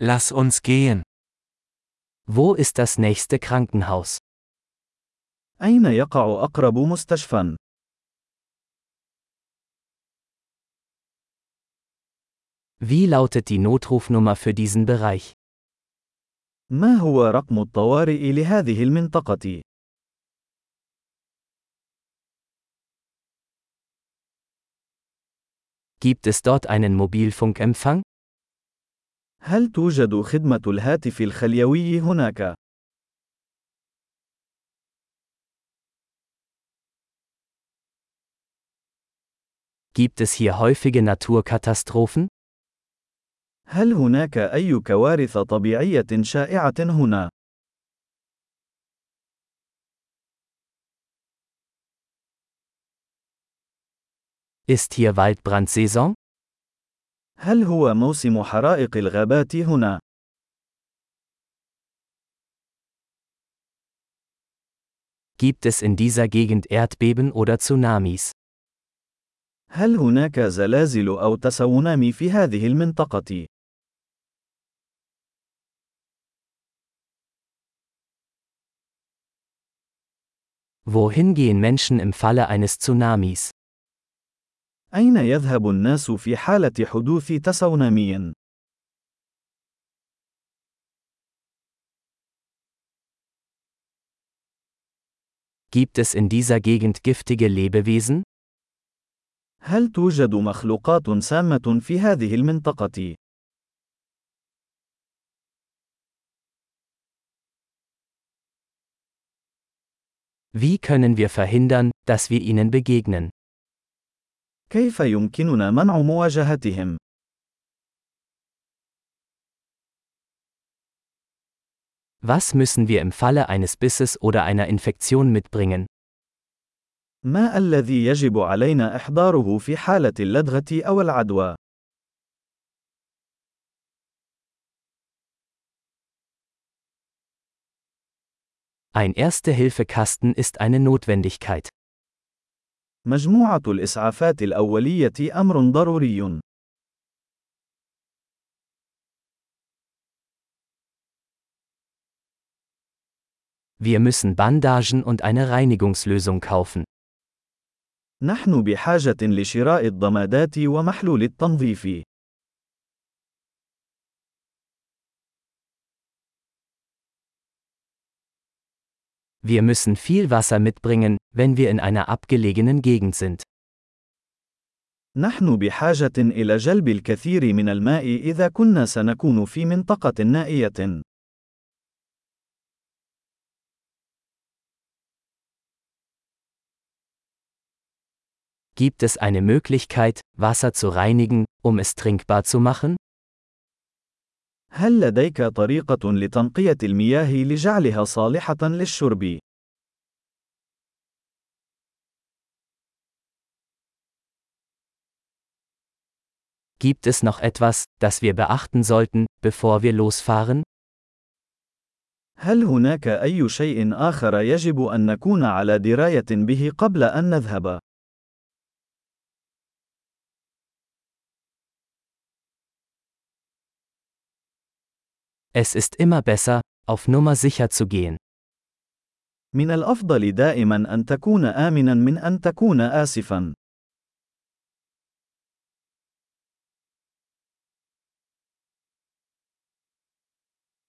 Lass uns gehen. Wo ist das nächste Krankenhaus? أين يقع أقرب مستشفى؟ Wie lautet die Notrufnummer für diesen Bereich? ما هو رقم الطوارئ لهذه المنطقة؟ Gibt es dort einen Mobilfunkempfang? هل توجد خدمة الهاتف الخليوي هناك؟ Gibt es hier häufige Naturkatastrophen? هل هناك أي كوارث طبيعية شائعة هنا؟ Ist hier Waldbrandsaison? هل هو موسم حرائق الغابات هنا؟ Gibt es in dieser Gegend Erdbeben oder Tsunamis? هل هناك زلازل أو تسونامي في هذه المنطقة؟ Wohin gehen Menschen im Falle eines Tsunamis? أين يذهب الناس في حالة حدوث تسونامي؟ Gibt es in dieser Gegend giftige Lebewesen? هل توجد مخلوقات سامة في هذه المنطقة؟ Wie können wir verhindern, dass wir ihnen begegnen? كيف يمكننا منع مواجهتهم؟ Was müssen wir im Falle eines Bisses oder einer Infektion mitbringen? ما الذي يجب علينا إحضاره في حالة اللدغة أو العدوى؟ Ein Erste-Hilfe-Kasten ist eine Notwendigkeit. مجموعة الإسعافات الأولية أمر ضروري. Wir müssen Bandagen und eine Reinigungslösung kaufen. نحن بحاجة لشراء الضمادات ومحلول التنظيف. Wir müssen viel Wasser mitbringen, wenn wir in einer abgelegenen Gegend sind. نحن بحاجة إلى جلب الكثير من الماء إذا كنا سنكون في منطقة نائية. Gibt es eine Möglichkeit, Wasser zu reinigen, um es trinkbar zu machen? هل لديك طريقة لتنقية المياه لجعلها صالحة للشرب؟ Gibt es noch etwas, das wir beachten sollten, bevor wir losfahren? هل هناك أي شيء آخر يجب أن نكون على دراية به قبل أن نذهب؟ Es ist immer besser, auf Nummer sicher zu gehen. من الأفضل دائما أن تكون آمنا من أن تكون آسفا.